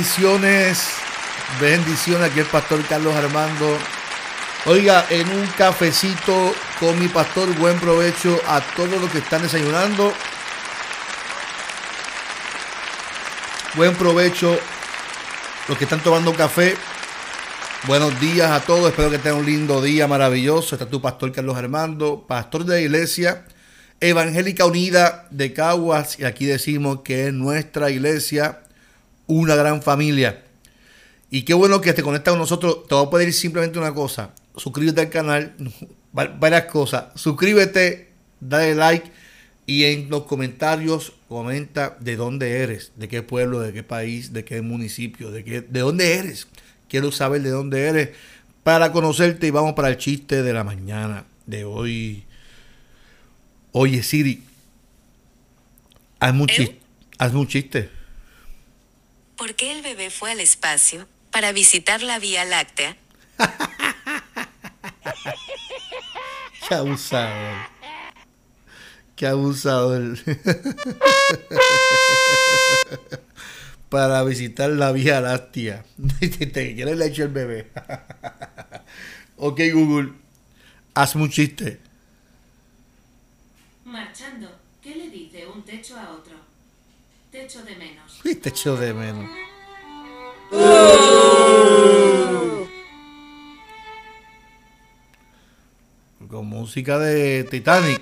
Bendiciones, bendiciones aquí el pastor Carlos Armando. Oiga, en un cafecito con mi pastor, buen provecho a todos los que están desayunando. Buen provecho los que están tomando café. Buenos días a todos, espero que tengan un lindo día maravilloso. Está tu pastor Carlos Armando, pastor de la iglesia Evangélica Unida de Caguas. Y aquí decimos que es nuestra iglesia una gran familia. Y qué bueno que te conectas con nosotros. Te voy a pedir simplemente una cosa. Suscríbete al canal. Varias cosas. Suscríbete, dale like y en los comentarios comenta de dónde eres, de qué pueblo, de qué país, de qué municipio, de, qué, de dónde eres. Quiero saber de dónde eres para conocerte y vamos para el chiste de la mañana de hoy. Oye, Siri, hazme un chiste. Hazme un chiste. ¿Por qué el bebé fue al espacio? Para visitar la Vía Láctea. Qué abusador. Qué abusador. Para visitar la Vía Láctea. Te quiere leche el bebé. ok, Google. Hazme un chiste. Marchando, ¿qué le dice un techo a otro? Techo de menos. Uy, te echo de menos. Con música de Titanic.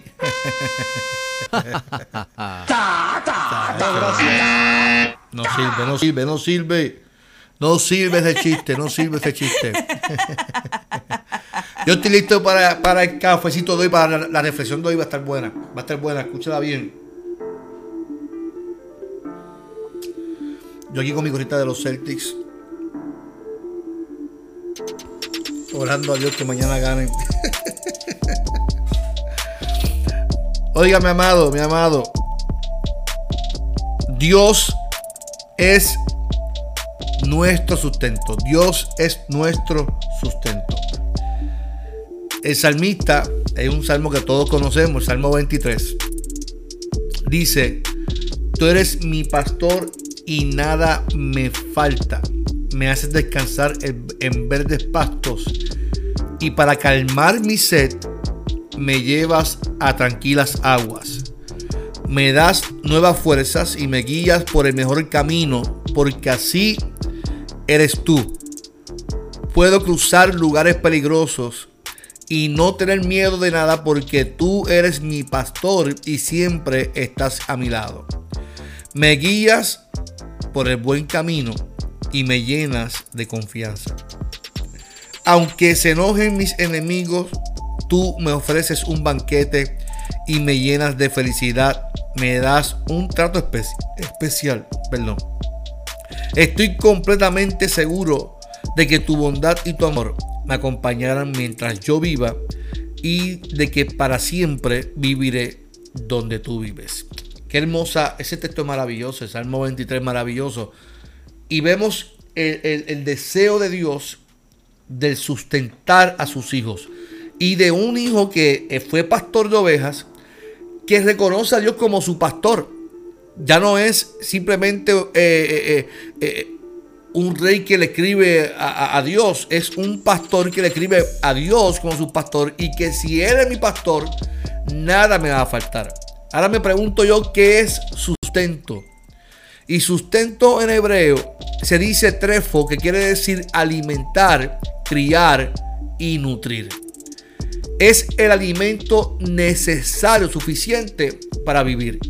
No sirve, no sirve, no sirve. No sirve ese chiste, no sirve ese chiste. Yo estoy listo para, para el cafecito de hoy, para la, la reflexión de hoy va a estar buena. Va a estar buena, escúchala bien. Yo aquí con mi gorrita de los Celtics. Orando a Dios que mañana ganen. Oiga, mi amado, mi amado. Dios es nuestro sustento. Dios es nuestro sustento. El salmista es un salmo que todos conocemos, el Salmo 23. Dice, tú eres mi pastor y nada me falta. Me haces descansar en, verdes pastos y para calmar mi sed me llevas a tranquilas aguas. Me das nuevas fuerzas y me guías por el mejor camino, porque así eres tú. Puedo cruzar lugares peligrosos y no tener miedo de nada porque tú eres mi pastor y siempre estás a mi lado. Me guías por el buen camino y me llenas de confianza. Aunque se enojen mis enemigos, tú me ofreces un banquete y me llenas de felicidad. Me das un trato espe especial. Perdón. Estoy completamente seguro de que tu bondad y tu amor me acompañarán mientras yo viva y de que para siempre viviré donde tú vives. Qué hermosa, ese texto es maravilloso, el Salmo 23 maravilloso. Y vemos el, deseo de Dios de sustentar a sus hijos. Y de un hijo que fue pastor de ovejas, que reconoce a Dios como su pastor. Ya no es simplemente eh, eh, eh, un rey que le escribe a, a, a, Dios, es un pastor que le escribe a Dios como su pastor y que si Él es mi pastor, nada me va a faltar. Ahora me pregunto yo qué es sustento. Y sustento en hebreo se dice trefo, que quiere decir alimentar, criar y nutrir. es el alimento necesario, suficiente para vivir.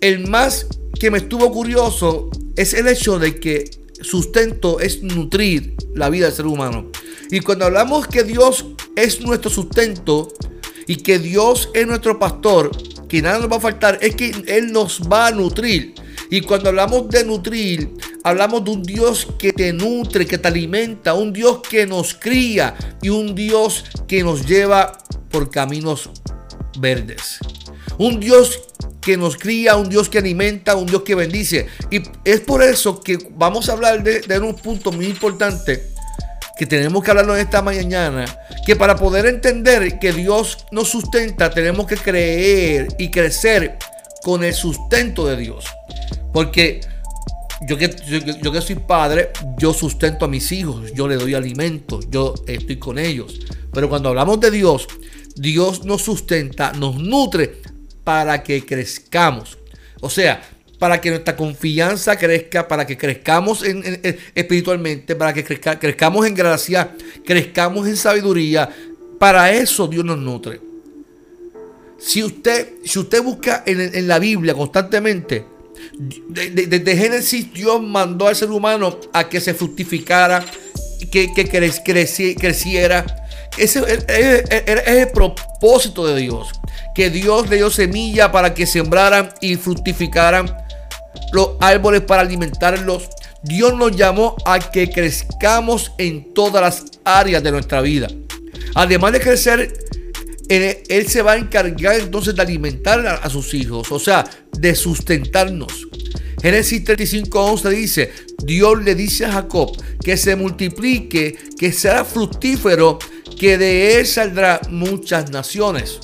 El más que me estuvo curioso es el hecho de que sustento es nutrir la vida del ser humano. Y cuando hablamos que Dios es nuestro sustento y que Dios es nuestro pastor, que nada nos va a faltar, es que Él nos va a nutrir. Y cuando hablamos de nutrir, hablamos de un Dios que te nutre, que te alimenta, un Dios que nos cría y un Dios que nos lleva por caminos verdes. Un Dios que nos cría, un Dios que alimenta, un Dios que bendice. Y es por eso que vamos a hablar de, de un punto muy importante que tenemos que hablarlo en esta mañana, que para poder entender que Dios nos sustenta, tenemos que creer y crecer con el sustento de Dios. Porque yo que, yo, que soy padre, yo sustento a mis hijos, yo le doy alimento, yo estoy con ellos. Pero cuando hablamos de Dios, Dios nos sustenta, nos nutre para que crezcamos. O sea, para que nuestra confianza crezca, para que crezcamos espiritualmente, para que crezcamos en gracia, crezcamos en sabiduría. Para eso Dios nos nutre. Si usted, si usted busca en, la Biblia constantemente, desde Génesis Dios mandó al ser humano a que se fructificara, que, que creciera. Ese es el propósito de Dios. Que Dios le dio semilla para que sembraran y fructificaran los árboles para alimentarlos. Dios nos llamó a que crezcamos en todas las áreas de nuestra vida. Además de crecer, Él se va a encargar entonces de alimentar a, sus hijos, o sea, de sustentarnos. Génesis 35:11 dice, Dios le dice a Jacob que se multiplique, que sea fructífero, que de él saldrá muchas naciones.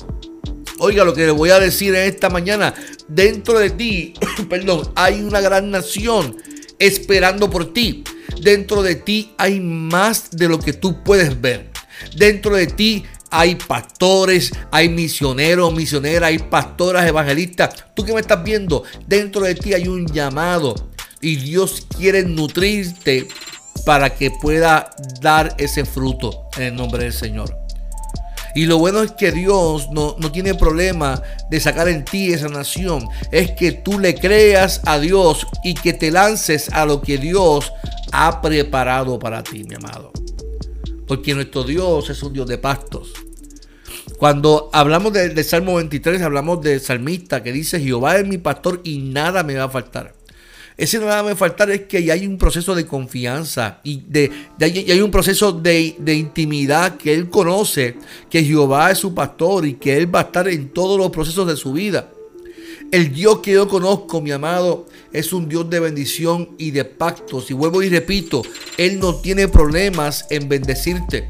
Oiga lo que le voy a decir en esta mañana. Dentro de ti, perdón, hay una gran nación esperando por ti. Dentro de ti hay más de lo que tú puedes ver. Dentro de ti hay pastores, hay misioneros, misioneras, hay pastoras, evangelistas. Tú que me estás viendo, dentro de ti hay un llamado y Dios quiere nutrirte para que pueda dar ese fruto en el nombre del Señor. Y lo bueno es que Dios no, tiene problema de sacar en ti esa nación. Es que tú le creas a Dios y que te lances a lo que Dios ha preparado para ti, mi amado. Porque nuestro Dios es un Dios de pastos. Cuando hablamos del Salmo 23, hablamos del salmista que dice, Jehová es mi pastor y nada me va a faltar. Ese nada me faltar es que hay un proceso de confianza y, de, hay un proceso de, de, intimidad que Él conoce, que Jehová es su pastor y que Él va a estar en todos los procesos de su vida. El Dios que yo conozco, mi amado, es un Dios de bendición y de pactos. Y vuelvo y repito, Él no tiene problemas en bendecirte.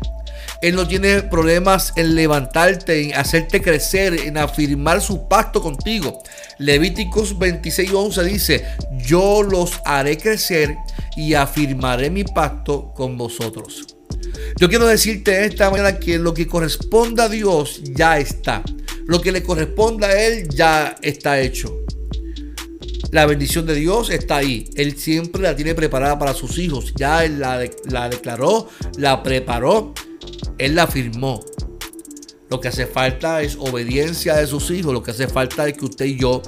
Él no tiene problemas en levantarte, en hacerte crecer, en afirmar su pacto contigo. Levíticos 26:11 dice, yo los haré crecer y afirmaré mi pacto con vosotros. Yo quiero decirte esta mañana que lo que corresponda a Dios ya está. Lo que le corresponda a Él ya está hecho. La bendición de Dios está ahí. Él siempre la tiene preparada para sus hijos. Ya Él la, la declaró, la preparó él la firmó. Lo que hace falta es obediencia de sus hijos. Lo que hace falta es que usted y yo,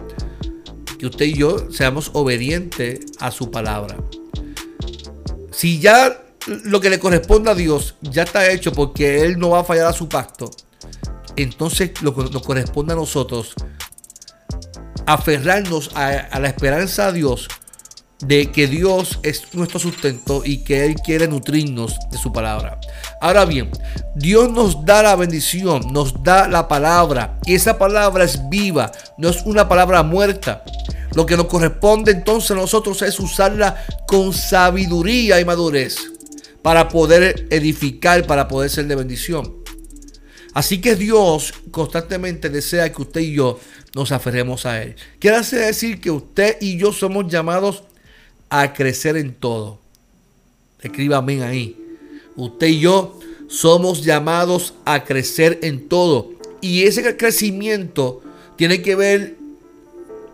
que usted y yo seamos obedientes a su palabra. Si ya lo que le corresponde a Dios ya está hecho porque Él no va a fallar a su pacto, entonces lo que nos corresponde a nosotros aferrarnos a, a la esperanza de Dios de que Dios es nuestro sustento y que Él quiere nutrirnos de su palabra. Ahora bien, Dios nos da la bendición, nos da la palabra y esa palabra es viva, no es una palabra muerta. Lo que nos corresponde entonces a nosotros es usarla con sabiduría y madurez para poder edificar, para poder ser de bendición. Así que Dios constantemente desea que usted y yo nos aferremos a Él. Quiere decir que usted y yo somos llamados a crecer en todo. Escríbame ahí. Usted y yo somos llamados a crecer en todo. Y ese crecimiento tiene que ver,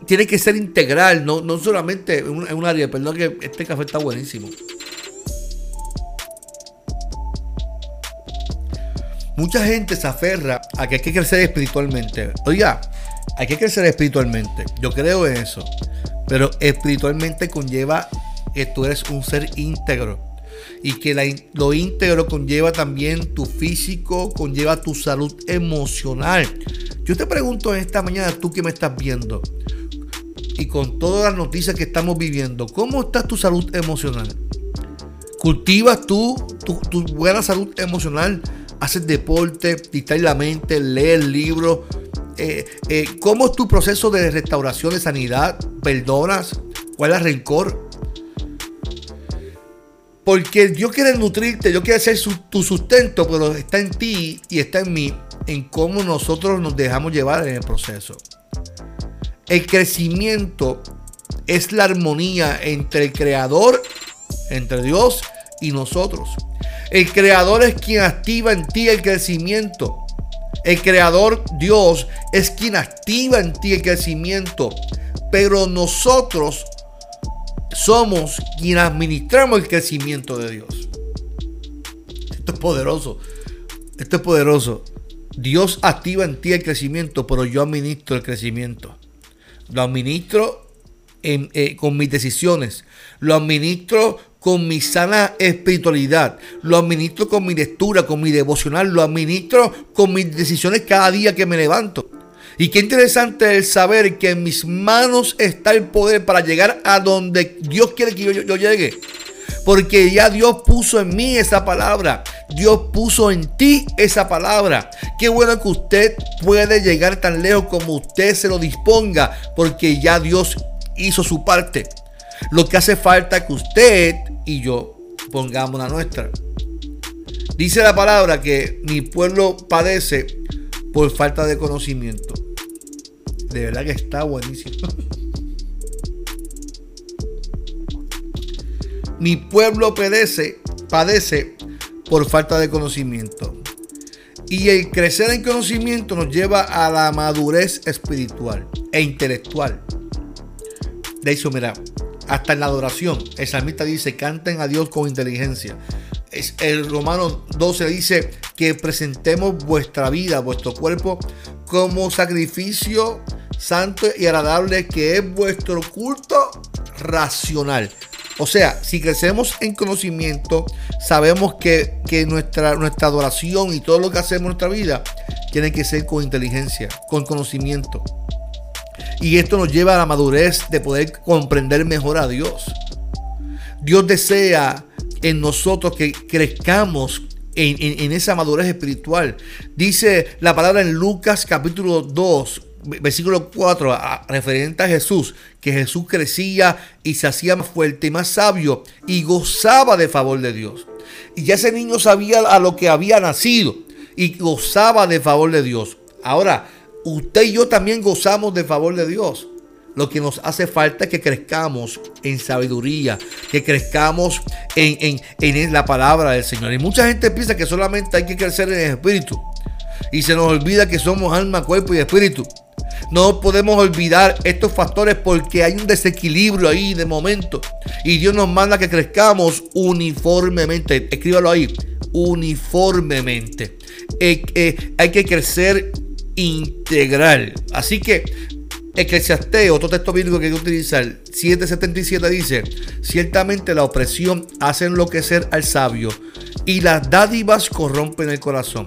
tiene que ser integral, no, no solamente en un, área. Perdón que este café está buenísimo. Mucha gente se aferra a que hay que crecer espiritualmente. Oiga, hay que crecer espiritualmente. Yo creo en eso. Pero espiritualmente conlleva que tú eres un ser íntegro. Y que lo íntegro conlleva también tu físico, conlleva tu salud emocional. Yo te pregunto esta mañana, tú que me estás viendo, y con todas las noticias que estamos viviendo, ¿cómo está tu salud emocional? ¿Cultivas tú tu, buena salud emocional? ¿Haces deporte, distraes la mente, lees libros? Eh, eh, ¿Cómo es tu proceso de restauración de sanidad? ¿Perdonas? ¿Cuál es el rencor? Porque Dios quiere nutrirte, Dios quiere ser tu sustento, pero está en ti y está en mí, en cómo nosotros nos dejamos llevar en el proceso. El crecimiento es la armonía entre el creador, entre Dios y nosotros. El creador es quien activa en ti el crecimiento. El creador Dios es quien activa en ti el crecimiento. Pero nosotros somos quienes administramos el crecimiento de Dios. Esto es poderoso. Esto es poderoso. Dios activa en ti el crecimiento, pero yo administro el crecimiento. Lo administro eh, con mis decisiones. Lo administro con mi sana espiritualidad. Lo administro con mi lectura, con mi devocional. Lo administro con mis decisiones cada día que me levanto. Y qué interesante es saber que en mis manos está el poder para llegar a donde Dios quiere que yo llegue. Porque ya Dios puso en mí esa palabra. Dios puso en ti esa palabra. Qué bueno que usted puede llegar tan lejos como usted se lo disponga. Porque ya Dios hizo su parte. Lo que hace falta es que usted y yo pongamos la nuestra. Dice la palabra que mi pueblo padece por falta de conocimiento. De verdad que está buenísimo. Mi pueblo padece, padece por falta de conocimiento. Y el crecer en conocimiento nos lleva a la madurez espiritual e intelectual. De hecho, mira, hasta en la adoración, el salmista dice, canten a Dios con inteligencia. El Romano 12 dice que presentemos vuestra vida, vuestro cuerpo, como sacrificio santo y agradable, que es vuestro culto racional. O sea, si crecemos en conocimiento, sabemos que, nuestra, nuestra adoración y todo lo que hacemos en nuestra vida tiene que ser con inteligencia, con conocimiento. Y esto nos lleva a la madurez de poder comprender mejor a Dios. Dios desea en nosotros que crezcamos en, esa madurez espiritual. Dice la palabra en Lucas capítulo 2, versículo 4, referente a Jesús, que Jesús crecía y se hacía más fuerte y más sabio y gozaba de favor de Dios. Y ya ese niño sabía a lo que había nacido y gozaba de favor de Dios. Ahora, usted y yo también gozamos de favor de Dios. Lo que nos hace falta es que crezcamos en sabiduría, que crezcamos en, en, en la palabra del Señor. Y mucha gente piensa que solamente hay que crecer en el espíritu. Y se nos olvida que somos alma, cuerpo y espíritu. No podemos olvidar estos factores porque hay un desequilibrio ahí de momento. Y Dios nos manda que crezcamos uniformemente. Escríbalo ahí. Uniformemente. Eh, eh, hay que crecer integral. Así que Eclesiastés, otro texto bíblico que hay que utilizar, 777 dice, ciertamente la opresión hace enloquecer al sabio y las dádivas corrompen el corazón.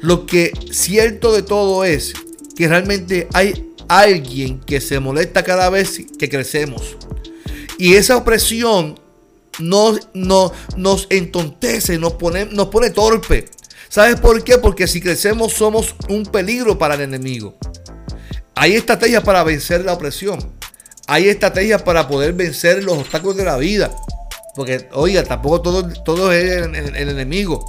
Lo que cierto de todo es que realmente hay alguien que se molesta cada vez que crecemos. Y esa opresión nos, nos entontece, nos pone, nos pone torpe. ¿Sabes por qué? Porque si crecemos somos un peligro para el enemigo. Hay estrategias para vencer la opresión. Hay estrategias para poder vencer los obstáculos de la vida. Porque, oiga, tampoco todo, es el, enemigo.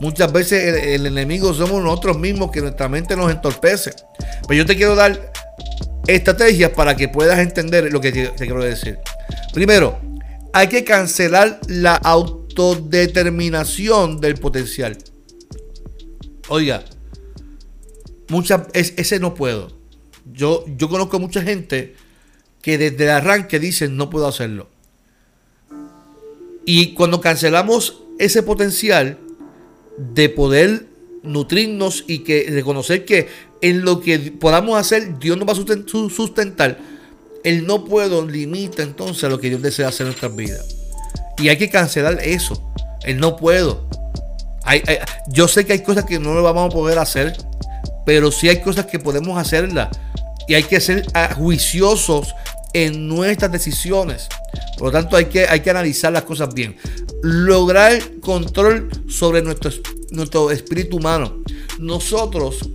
Muchas veces el, enemigo somos nosotros mismos que nuestra mente nos entorpece. Pero yo te quiero dar estrategias para que puedas entender lo que te, quiero decir. Primero, hay que cancelar la autodeterminación del potencial. Oiga, muchas, ese no puedo. Yo, yo conozco mucha gente que desde el arranque dicen no puedo hacerlo. Y cuando cancelamos ese potencial de poder nutrirnos y que reconocer que en lo que podamos hacer, Dios nos va a sustentar. El no puedo limita entonces a lo que Dios desea hacer en nuestras vidas. Y hay que cancelar eso. El no puedo. yo sé que hay cosas que no lo vamos a poder hacer, pero sí hay cosas que podemos hacerlas. Y hay que ser juiciosos en nuestras decisiones. Por lo tanto, hay que, hay que analizar las cosas bien. Lograr control sobre nuestro, nuestro espíritu humano. Nosotros,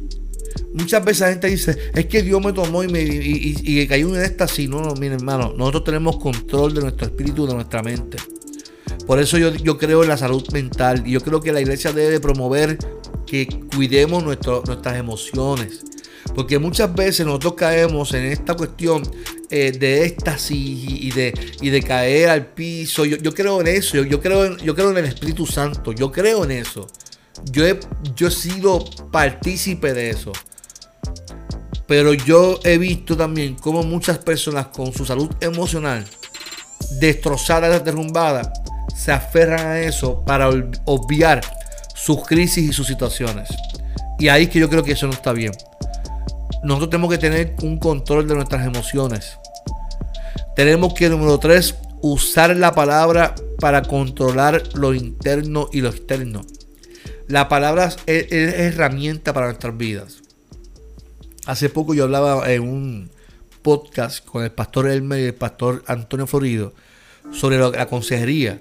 muchas veces la gente dice, es que Dios me tomó y me y, y, cayó en éxtasis. No, no, mire hermano, nosotros tenemos control de nuestro espíritu, de nuestra mente. Por eso yo, yo creo en la salud mental y yo creo que la iglesia debe promover que cuidemos nuestras emociones. Porque muchas veces nosotros caemos en esta cuestión eh, de éxtasis y de, y de caer al piso. Yo, creo en eso, yo, creo en, yo creo en el Espíritu Santo, yo creo en eso. Yo he, yo he sido partícipe de eso. Pero yo he visto también cómo muchas personas con su salud emocional destrozada, derrumbada, se aferran a eso para obviar sus crisis y sus situaciones. Y ahí es que yo creo que eso no está bien. Nosotros tenemos que tener un control de nuestras emociones. Tenemos que, número tres, usar la palabra para controlar lo interno y lo externo. La palabra es, herramienta para nuestras vidas. Hace poco yo hablaba en un podcast con el pastor Elmer y el pastor Antonio Florido sobre la consejería.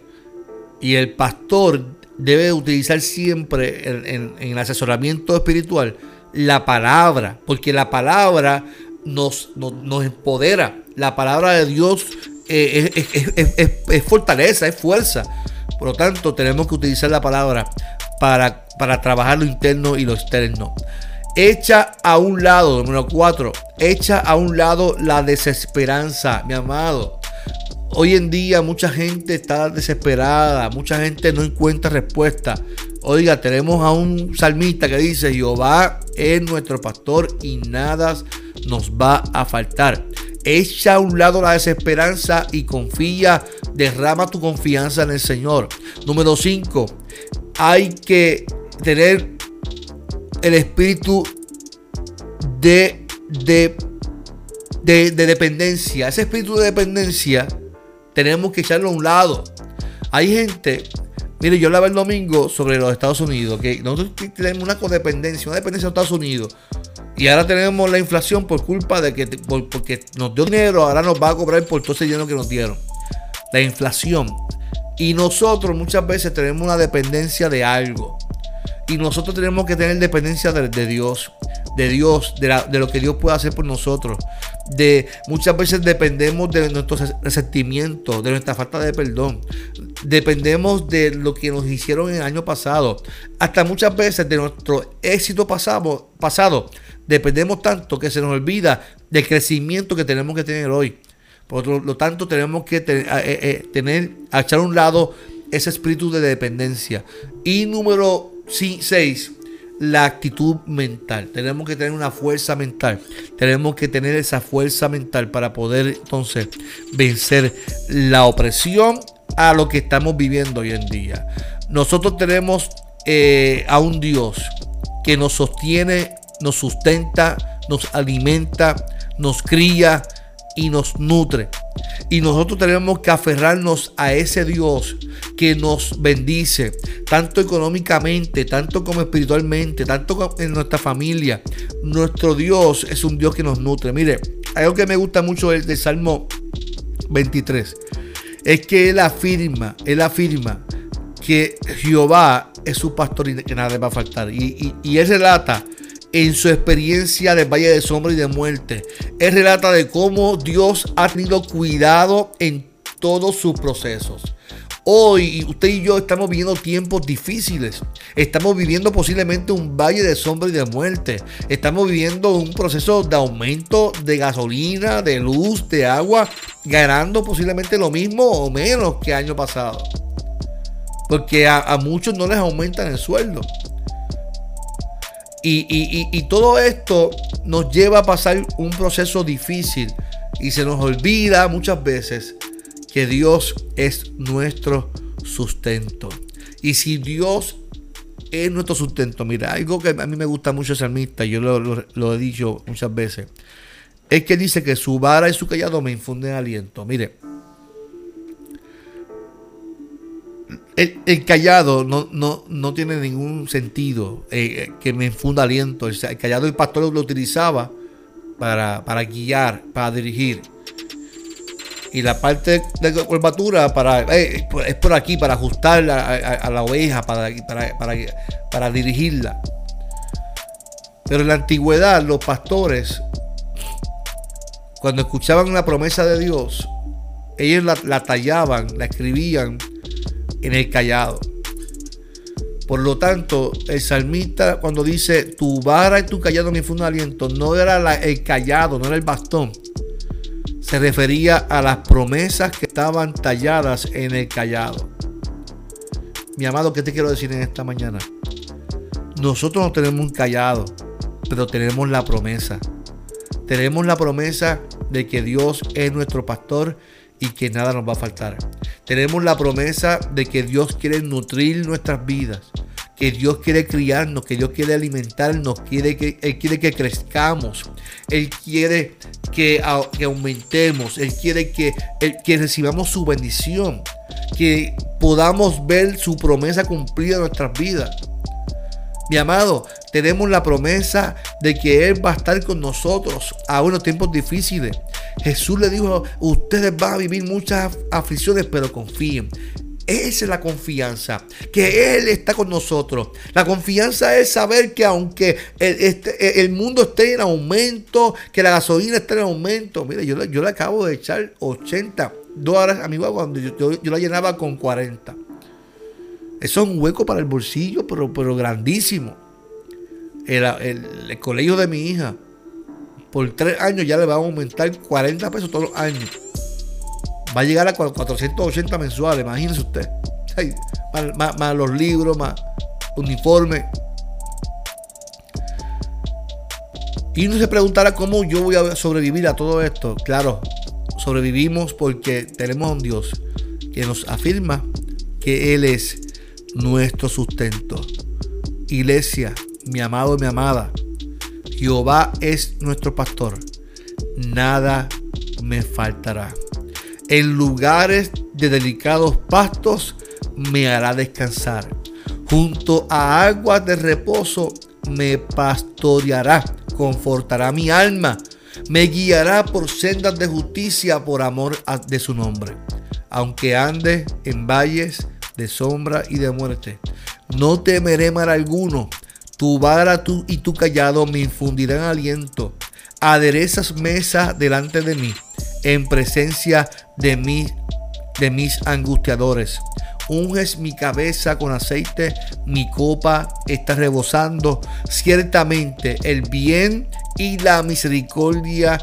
Y el pastor debe utilizar siempre en, el asesoramiento espiritual la palabra, porque la palabra nos, nos, empodera. La palabra de Dios eh, es, fortaleza, es fuerza. Por lo tanto, tenemos que utilizar la palabra para, para trabajar lo interno y lo externo. Echa a un lado, número cuatro, echa a un lado la desesperanza, mi amado. Hoy en día mucha gente está desesperada, mucha gente no encuentra respuesta. Oiga, tenemos a un salmista que dice, Jehová es nuestro pastor y nada nos va a faltar. Echa a un lado la desesperanza y confía, derrama tu confianza en el Señor. Número 5, hay que tener el espíritu de, de, de, de dependencia. Ese espíritu de dependencia tenemos que echarlo a un lado. Hay gente, mire, yo hablaba el domingo sobre los Estados Unidos, que nosotros tenemos una codependencia, una dependencia de Estados Unidos. Y ahora tenemos la inflación por culpa de que porque nos dio dinero, ahora nos va a cobrar por todo ese dinero que nos dieron. La inflación. Y nosotros muchas veces tenemos una dependencia de algo. Y nosotros tenemos que tener dependencia de, Dios, de Dios, de, lo que Dios puede hacer por nosotros. De muchas veces dependemos de nuestros resentimientos, de nuestra falta de perdón. Dependemos de lo que nos hicieron el año pasado. Hasta muchas veces de nuestro éxito pasado, dependemos tanto que se nos olvida del crecimiento que tenemos que tener hoy. Por lo tanto, tenemos que eh, eh, tener echar a un lado ese espíritu de dependencia. Y número 6, la actitud mental. Tenemos que tener una fuerza mental. Tenemos que tener esa fuerza mental para poder entonces vencer la opresión a lo que estamos viviendo hoy en día. Nosotros tenemos eh, a un Dios que nos sostiene, nos sustenta, nos alimenta, nos cría y nos nutre. Y nosotros tenemos que aferrarnos a ese Dios que nos bendice, tanto económicamente, tanto como espiritualmente, tanto en nuestra familia. Nuestro Dios es un Dios que nos nutre. Mire, algo que me gusta mucho del, Salmo 23 es que Él afirma, Él afirma que Jehová es su pastor y que nada le va a faltar. Y, y, y Él relata en su experiencia del Valle de Sombra y de Muerte. Él relata de cómo Dios ha tenido cuidado en todos sus procesos. Hoy usted y yo estamos viviendo tiempos difíciles. Estamos viviendo posiblemente un valle de sombra y de muerte. Estamos viviendo un proceso de aumento de gasolina, de luz, de agua, ganando posiblemente lo mismo o menos que año pasado. Porque a, a muchos no les aumentan el sueldo. Y, todo esto nos lleva a pasar un proceso difícil y se nos olvida muchas veces que Dios es nuestro sustento. Y si Dios es nuestro sustento. Mira, algo que a mí me gusta mucho el salmista, yo lo, lo- lo he dicho muchas veces, es que dice que su vara y su callado me infunden aliento. Mire, el, el callado no, no, no tiene ningún sentido eh, eh, que me infunda aliento. El, callado el pastor lo utilizaba para, para guiar, para dirigir. Y la parte de curvatura para, eh, es por aquí, para ajustar a, la oveja, para, para, para, dirigirla. Pero en la antigüedad los pastores, cuando escuchaban la promesa de Dios, ellos la, la tallaban, la escribían en el callado. Por lo tanto, el salmista cuando dice tu vara y tu callado me infunden aliento, no era la- el callado, no era el bastón. Se refería a las promesas que estaban talladas en el callado. Mi amado, ¿qué te quiero decir en esta mañana? Nosotros no tenemos un callado, pero tenemos la promesa. Tenemos la promesa de que Dios es nuestro pastor y que nada nos va a faltar. Tenemos la promesa de que Dios quiere nutrir nuestras vidas, que Dios quiere criarnos, que Dios quiere alimentarnos, quiere que, Él quiere que crezcamos, Él quiere que, que aumentemos, Él quiere que, que recibamos su bendición, que podamos ver su promesa cumplida en nuestras vidas. Mi amado, tenemos la promesa de que Él va a estar con nosotros aún en los tiempos difíciles. Jesús le dijo, ustedes van a vivir muchas aflicciones, pero confíen. Esa es la confianza, que Él está con nosotros. La confianza es saber que aunque el, este- mundo esté en aumento, que la gasolina esté en aumento. Mire, yo, yo le acabo de echar 80 dólares a mi guagua cuando yo- yo la llenaba con 40. Eso es un hueco para el bolsillo, pero, pero grandísimo. El, el- colegio de mi hija, por tres años ya le va a aumentar 40 pesos todos los años. Va a llegar a cua- 480 mensuales, imagínese usted. Más- más los libros, más uniforme. Y uno se preguntará cómo yo voy a sobrevivir a todo esto. Claro, sobrevivimos porque tenemos a un Dios que nos afirma que Él es nuestro sustento. Iglesia, mi amado mi amada, Jehová es nuestro pastor. Nada me faltará. En lugares de delicados pastos me hará descansar. Junto a aguas de reposo me pastoreará, confortará mi alma, me guiará por sendas de justicia por amor de su nombre. Aunque ande en valles de sombra y de muerte, no temeré mal alguno. Tu vara tú y tu callado me infundirán aliento. Aderezas mesa delante de mí, en presencia de mí, de mis angustiadores. Unges mi cabeza con aceite, mi copa está rebosando. Ciertamente el bien y la misericordia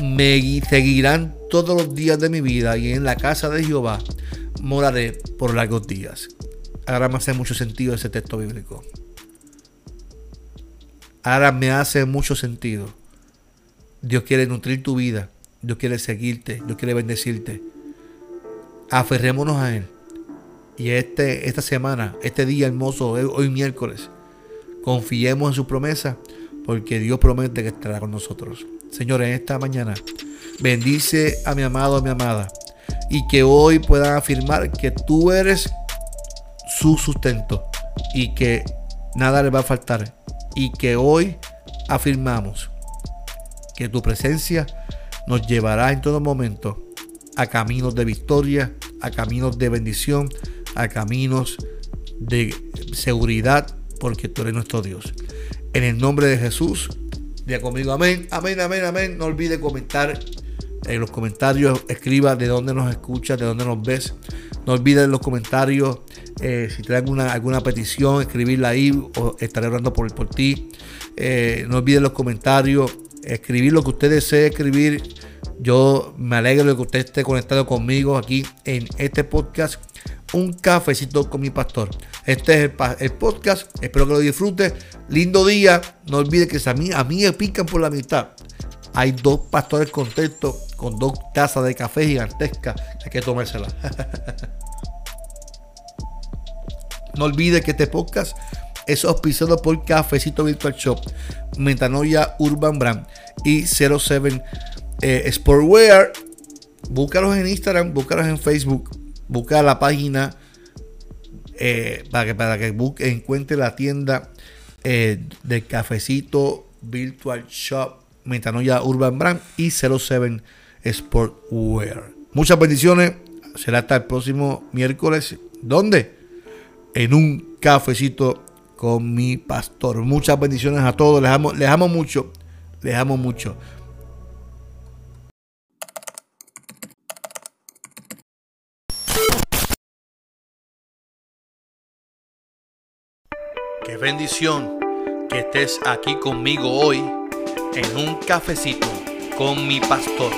me gui- seguirán todos los días de mi vida y en la casa de Jehová moraré por largos días. Ahora me hace mucho sentido ese texto bíblico. Ahora me hace mucho sentido. Dios quiere nutrir tu vida. Dios quiere seguirte. Dios quiere bendecirte. Aferrémonos a Él. Y este, esta semana, este día hermoso, hoy, miércoles, confiemos en su promesa, porque Dios promete que estará con nosotros. Señores, esta mañana, bendice a mi amado, a mi amada, y que hoy puedan afirmar que tú eres su sustento y que nada le va a faltar. Y que hoy afirmamos que tu presencia nos llevará en todo momento a caminos de victoria, a caminos de bendición, a caminos de seguridad, porque tú eres nuestro Dios. En el nombre de Jesús, diga conmigo amén, amén, amén, amén. No olvide comentar en los comentarios, escriba de dónde nos escuchas, de dónde nos ves. No olvides los comentarios eh, si traen alguna, alguna petición, escribirla ahí o estaré hablando por, por ti. Eh, no olviden los comentarios, escribir lo que usted desee escribir. Yo me alegro de que usted esté conectado conmigo aquí en este podcast. Un cafecito con mi pastor. Este es el, podcast. Espero que lo disfrute. Lindo día. No olvide que a mí, a mí me pican por la mitad. Hay dos pastores contentos con dos tazas de café gigantescas. Hay que tomárselas. No olvide que este podcast es auspiciado por Cafecito Virtual Shop, Metanoia Urban Brand y 07 eh, Sportwear. Búscalos en Instagram, búscalos en Facebook, busca la página eh, para que, para que busque, encuentre la tienda eh, de Cafecito Virtual Shop, Metanoia Urban Brand y 07 Sportwear. Muchas bendiciones. Será hasta el próximo miércoles. ¿Dónde? En un cafecito con mi pastor. Muchas bendiciones a todos. Les amo, les amo mucho. Les amo mucho. Qué bendición que estés aquí conmigo hoy en un cafecito con mi pastor.